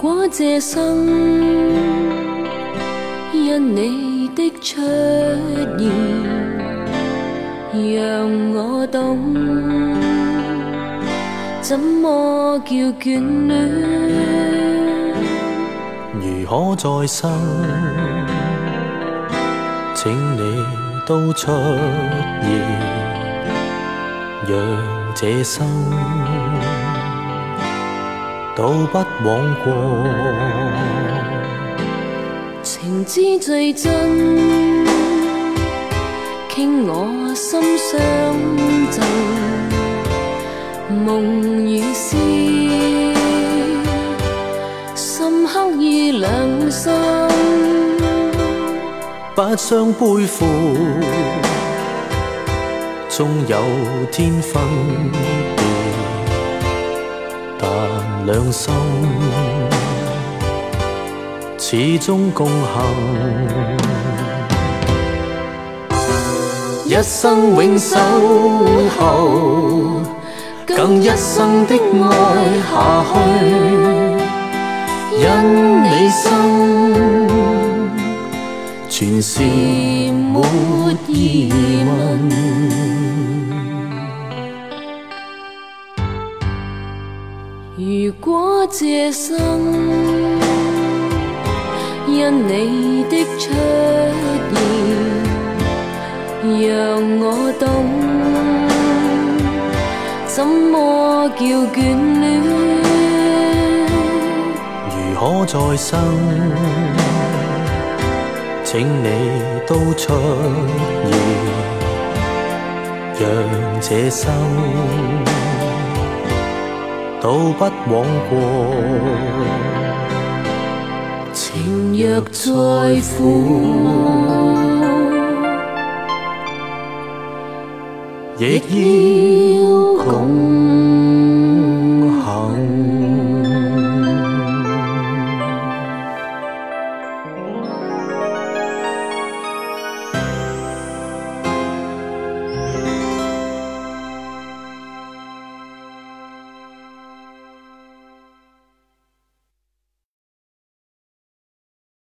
如果这生因你的出现，让我懂怎么叫眷恋。如可再生，请你都出现，让这生。都不枉过，情之最真，倾我心相赠，梦与思，深刻意两心，不相背负，终有天分别。两心始终共行，一生永守候，更一生的爱下去，因你心全是没疑问。如果这生？因你的出现，让我懂怎么叫眷恋。如可再生，请你都出现，让这生。都不枉过，情若再苦，亦要共。